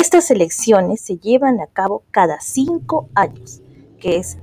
Estas elecciones se llevan a cabo cada cinco años, que es